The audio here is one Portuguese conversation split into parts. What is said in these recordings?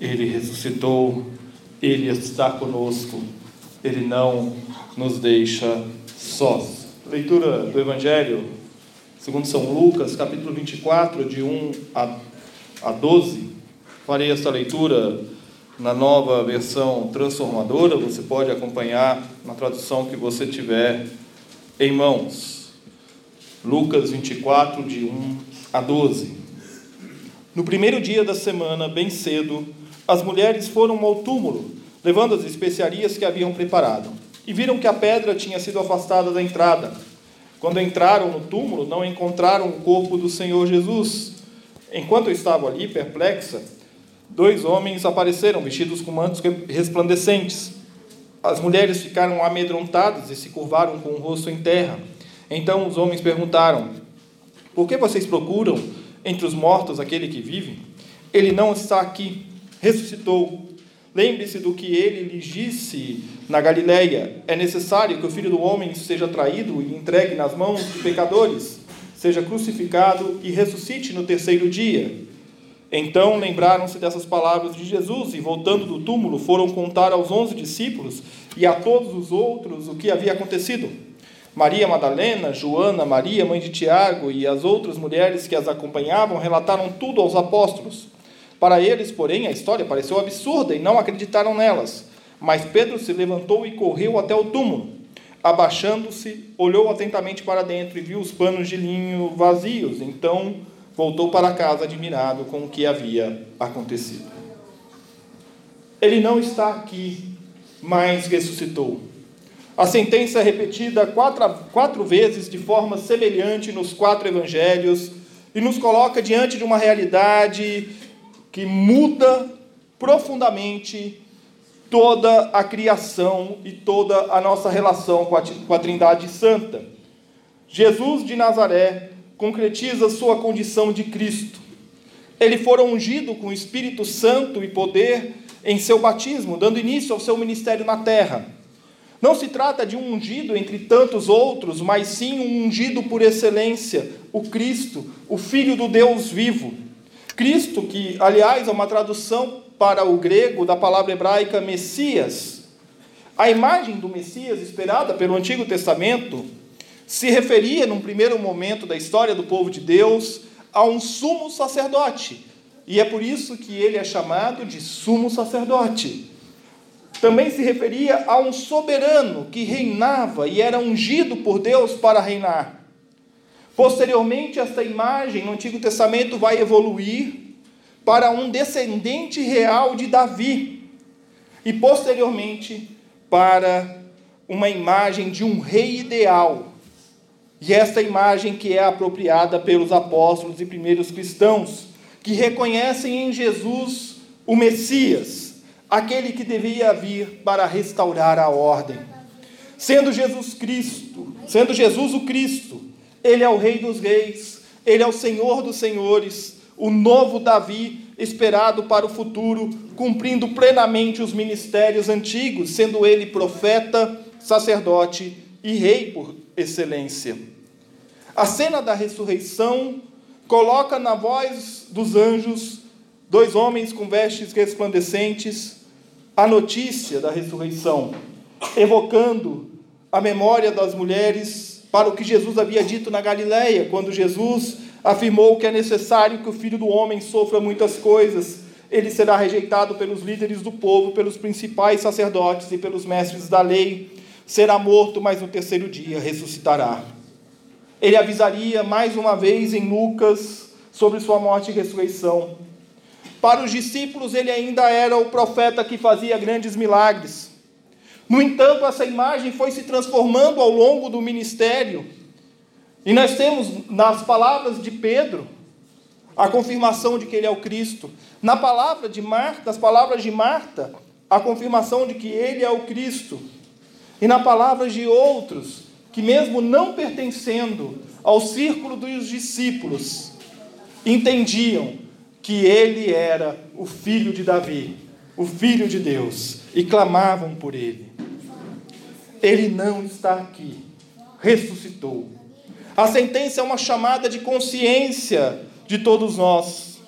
Ele ressuscitou, Ele está conosco, Ele não nos deixa sós. Leitura do Evangelho, segundo São Lucas, capítulo 24, de 1 a 12. Farei esta leitura na nova versão transformadora, você pode acompanhar na tradução que você tiver em mãos. Lucas 24, de 1 a 12. No primeiro dia da semana, bem cedo, as mulheres foram ao túmulo, levando as especiarias que haviam preparado, e viram que a pedra tinha sido afastada da entrada. Quando entraram no túmulo, não encontraram o corpo do Senhor Jesus. Enquanto estavam ali, perplexa, dois homens apareceram, vestidos com mantos resplandecentes. As mulheres ficaram amedrontadas e se curvaram com o rosto em terra. Então os homens perguntaram: Por que vocês procuram entre os mortos aquele que vive? Ele não está aqui ressuscitou. Lembre-se do que ele lhes disse na Galileia: é necessário que o filho do homem seja traído e entregue nas mãos de pecadores, seja crucificado e ressuscite no terceiro dia. Então lembraram-se dessas palavras de Jesus e, voltando do túmulo, foram contar aos onze discípulos e a todos os outros o que havia acontecido. Maria Madalena, Joana, Maria, mãe de Tiago, e as outras mulheres que as acompanhavam relataram tudo aos apóstolos. Para eles, porém, a história pareceu absurda e não acreditaram nelas. Mas Pedro se levantou e correu até o túmulo. Abaixando-se, olhou atentamente para dentro e viu os panos de linho vazios. Então voltou para casa admirado com o que havia acontecido. Ele não está aqui, mas ressuscitou. A sentença é repetida quatro, quatro vezes de forma semelhante nos quatro evangelhos e nos coloca diante de uma realidade que muda profundamente toda a criação e toda a nossa relação com a, Trindade Santa. Jesus de Nazaré concretiza sua condição de Cristo. Ele fora ungido com o Espírito Santo e poder em seu batismo, dando início ao seu ministério na terra. Não se trata de um ungido entre tantos outros, mas sim um ungido por excelência, o Cristo, o Filho do Deus vivo Cristo, que aliás é uma tradução para o grego da palavra hebraica Messias. A imagem do Messias esperada pelo Antigo Testamento se referia, num primeiro momento da história do povo de Deus, a um sumo sacerdote. E é por isso que ele é chamado de sumo sacerdote. Também se referia a um soberano que reinava e era ungido por Deus para reinar. Posteriormente, esta imagem no Antigo Testamento vai evoluir para um descendente real de Davi, e posteriormente para uma imagem de um rei ideal. E esta imagem que é apropriada pelos apóstolos e primeiros cristãos, que reconhecem em Jesus o Messias, aquele que devia vir para restaurar a ordem. Sendo Jesus Cristo, sendo Jesus o Cristo, ele é o Rei dos Reis, ele é o Senhor dos Senhores, o novo Davi esperado para o futuro, cumprindo plenamente os ministérios antigos, sendo ele profeta, sacerdote e rei por excelência. A cena da ressurreição coloca na voz dos anjos dois homens com vestes resplandecentes a notícia da ressurreição, evocando a memória das mulheres para o que Jesus havia dito na Galileia, quando Jesus afirmou que é necessário que o filho do homem sofra muitas coisas. Ele será rejeitado pelos líderes do povo, pelos principais sacerdotes e pelos mestres da lei. Será morto, mas no terceiro dia ressuscitará. Ele avisaria mais uma vez em Lucas sobre sua morte e ressurreição. Para os discípulos, ele ainda era o profeta que fazia grandes milagres. No entanto, essa imagem foi se transformando ao longo do ministério. E nós temos nas palavras de Pedro a confirmação de que ele é o Cristo. Na palavra de Marta, nas palavras de Marta, a confirmação de que ele é o Cristo. E na palavra de outros, que mesmo não pertencendo ao círculo dos discípulos, entendiam que ele era o filho de Davi, o filho de Deus, e clamavam por ele. Ele não está aqui, ressuscitou. A sentença é uma chamada de consciência de todos nós.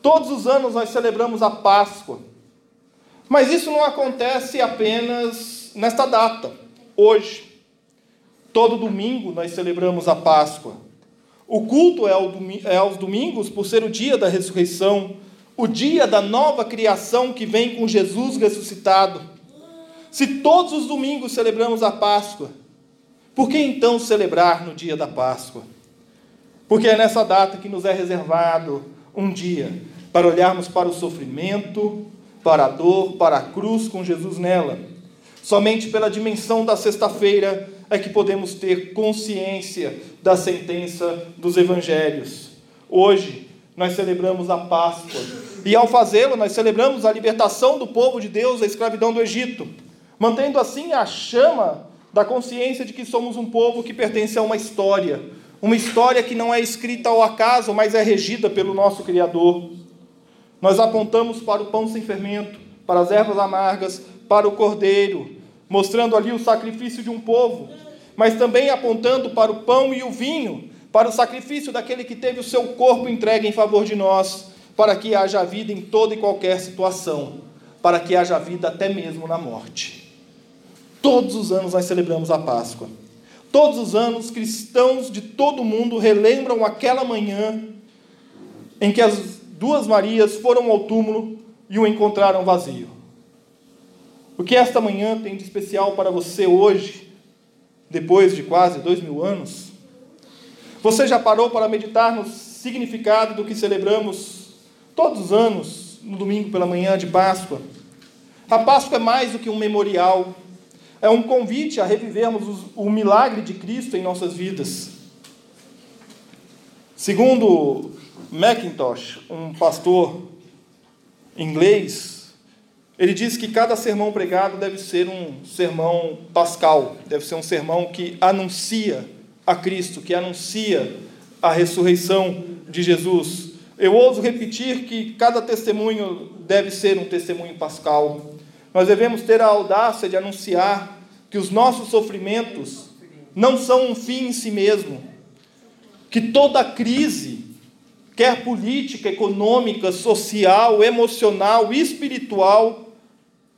Todos os anos nós celebramos a Páscoa, mas isso não acontece apenas nesta data, hoje. Todo domingo nós celebramos a Páscoa. O culto é, é aos domingos por ser o dia da ressurreição, o dia da nova criação que vem com Jesus ressuscitado. Se todos os domingos celebramos a Páscoa, por que então celebrar no dia da Páscoa? Porque é nessa data que nos é reservado um dia para olharmos para o sofrimento, para a dor, para a cruz com Jesus nela. Somente pela dimensão da sexta-feira é que podemos ter consciência da sentença dos evangelhos. Hoje, nós celebramos a Páscoa. E ao fazê-lo, nós celebramos a libertação do povo de Deus da escravidão do Egito, mantendo assim a chama da consciência de que somos um povo que pertence a uma história, uma história que não é escrita ao acaso, mas é regida pelo nosso Criador. Nós apontamos para o pão sem fermento, para as ervas amargas, para o cordeiro, mostrando ali o sacrifício de um povo, mas também apontando para o pão e o vinho, para o sacrifício daquele que teve o seu corpo entregue em favor de nós, para que haja vida em toda e qualquer situação, para que haja vida até mesmo na morte. Todos os anos nós celebramos a Páscoa. Todos os anos, cristãos de todo o mundo relembram aquela manhã em que as duas Marias foram ao túmulo e o encontraram vazio. O que esta manhã tem de especial para você hoje, depois de quase dois mil anos? Você já parou para meditar no significado do que celebramos todos os anos, no domingo pela manhã de Páscoa? A Páscoa é mais do que um memorial é um convite a revivermos o milagre de Cristo em nossas vidas. Segundo Mackintosh, um pastor inglês, ele diz que cada sermão pregado deve ser um sermão pascal, deve ser um sermão que anuncia a Cristo, que anuncia a ressurreição de Jesus. Eu ouso repetir que cada testemunho deve ser um testemunho pascal. Nós devemos ter a audácia de anunciar que os nossos sofrimentos não são um fim em si mesmo, que toda crise, quer política, econômica, social, emocional, espiritual,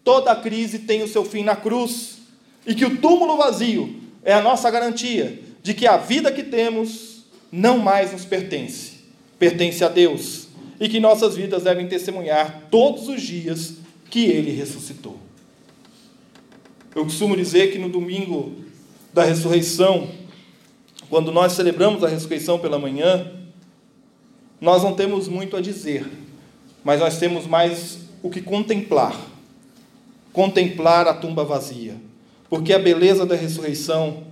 toda crise tem o seu fim na cruz, e que o túmulo vazio é a nossa garantia de que a vida que temos não mais nos pertence, pertence a Deus, e que nossas vidas devem testemunhar todos os dias que Ele ressuscitou. Eu costumo dizer que no domingo da ressurreição, quando nós celebramos a ressurreição pela manhã, nós não temos muito a dizer, mas nós temos mais o que contemplar. Contemplar a tumba vazia. Porque a beleza da ressurreição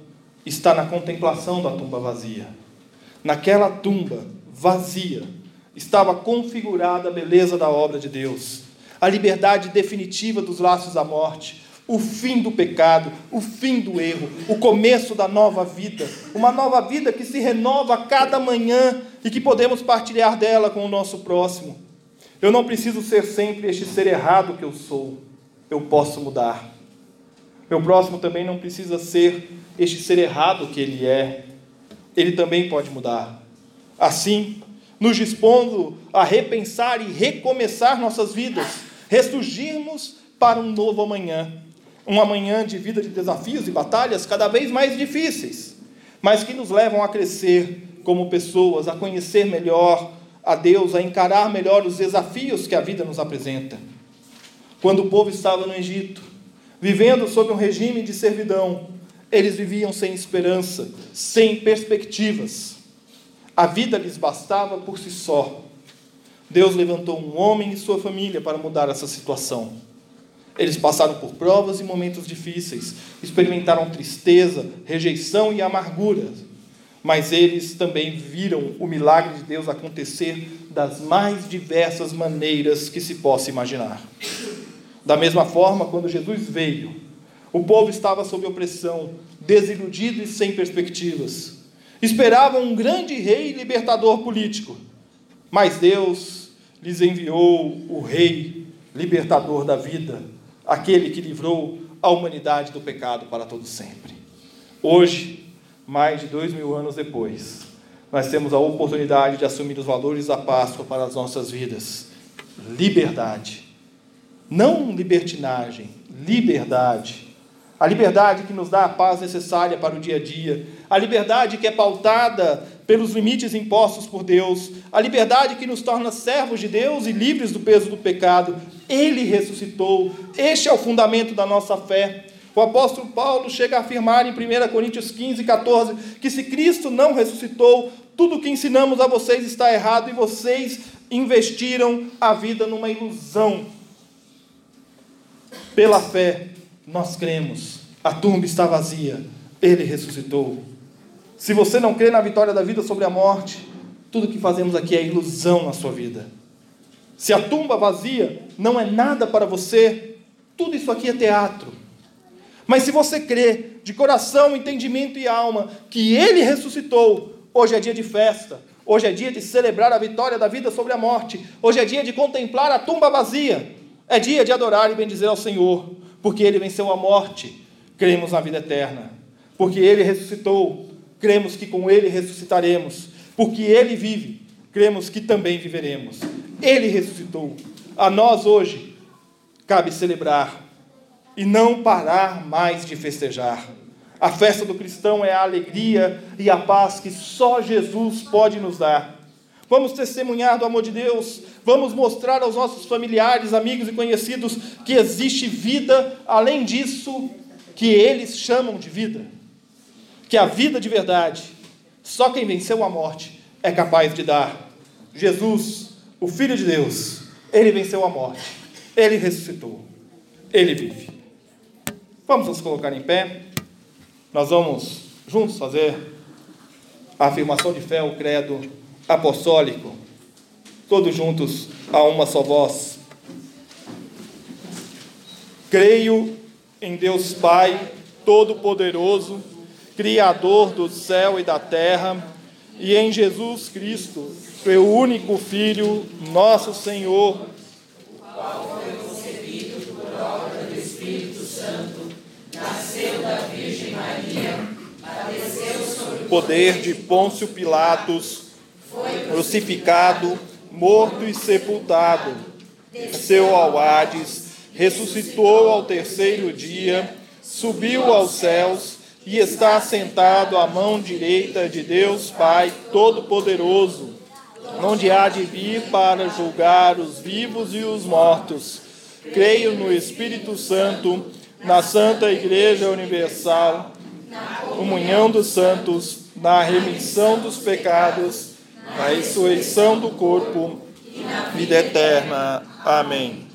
está na contemplação da tumba vazia. Naquela tumba vazia estava configurada a beleza da obra de Deus, a liberdade definitiva dos laços da morte, o fim do pecado, o fim do erro, o começo da nova vida, uma nova vida que se renova a cada manhã e que podemos partilhar dela com o nosso próximo. Eu não preciso ser sempre este ser errado que eu sou, eu posso mudar. Meu próximo também não precisa ser este ser errado que ele é, ele também pode mudar. Assim, nos dispondo a repensar e recomeçar nossas vidas, ressurgirmos para um novo amanhã uma manhã de vida de desafios e batalhas cada vez mais difíceis, mas que nos levam a crescer como pessoas, a conhecer melhor a Deus, a encarar melhor os desafios que a vida nos apresenta. Quando o povo estava no Egito, vivendo sob um regime de servidão, eles viviam sem esperança, sem perspectivas. A vida lhes bastava por si só. Deus levantou um homem e sua família para mudar essa situação. Eles passaram por provas e momentos difíceis, experimentaram tristeza, rejeição e amargura. mas eles também viram o milagre de Deus acontecer das mais diversas maneiras que se possa imaginar. Da mesma forma, quando Jesus veio, o povo estava sob opressão, desiludido e sem perspectivas. Esperavam um grande rei libertador político, mas Deus lhes enviou o rei libertador da vida, aquele que livrou a humanidade do pecado para todo sempre. Hoje, mais de dois mil anos depois, nós temos a oportunidade de assumir os valores da Páscoa para as nossas vidas. Liberdade. Não libertinagem, liberdade. A liberdade que nos dá a paz necessária para o dia a dia. A liberdade que é pautada pelos limites impostos por Deus. A liberdade que nos torna servos de Deus e livres do peso do pecado. Ele ressuscitou. Este é o fundamento da nossa fé. O apóstolo Paulo chega a afirmar em 1 Coríntios 15, 14, que se Cristo não ressuscitou, tudo o que ensinamos a vocês está errado e vocês investiram a vida numa ilusão. Pela fé, nós cremos. A tumba está vazia, ele ressuscitou. Se você não crê na vitória da vida sobre a morte, tudo que fazemos aqui é ilusão na sua vida. Se a tumba vazia não é nada para você, tudo isso aqui é teatro. Mas se você crê de coração, entendimento e alma que ele ressuscitou, hoje é dia de festa, hoje é dia de celebrar a vitória da vida sobre a morte, hoje é dia de contemplar a tumba vazia, é dia de adorar e bendizer ao Senhor, porque ele venceu a morte, cremos na vida eterna, porque ele ressuscitou, cremos que com ele ressuscitaremos, porque ele vive, cremos que também viveremos. Ele ressuscitou. A nós hoje cabe celebrar e não parar mais de festejar. A festa do cristão é a alegria e a paz que só Jesus pode nos dar. Vamos testemunhar do amor de Deus, vamos mostrar aos nossos familiares, amigos e conhecidos que existe vida além disso que eles chamam de vida. Que a vida de verdade, só quem venceu a morte é capaz de dar. Jesus, o Filho de Deus, ele venceu a morte, ele ressuscitou, ele vive. Vamos nos colocar em pé. Nós vamos juntos fazer a afirmação de fé, o credo apostólico. Todos juntos a uma só voz. Creio em Deus Pai Todo-Poderoso, Criador do céu e da terra, e em Jesus Cristo, seu único Filho, nosso Senhor, qual foi concebido por obra do Espírito Santo nasceu da Virgem Maria, padeceu sob o poder de Pôncio Pilatos, crucificado, morto e sepultado, desceu ao Hades, ressuscitou ao terceiro dia, subiu aos céus e está sentado à mão direita de Deus Pai Todo-Poderoso, onde há de vir para julgar os vivos e os mortos. Creio no Espírito Santo na Santa Igreja Universal, comunhão dos santos, na remissão dos pecados, na ressurreição do corpo, vida eterna. Amém.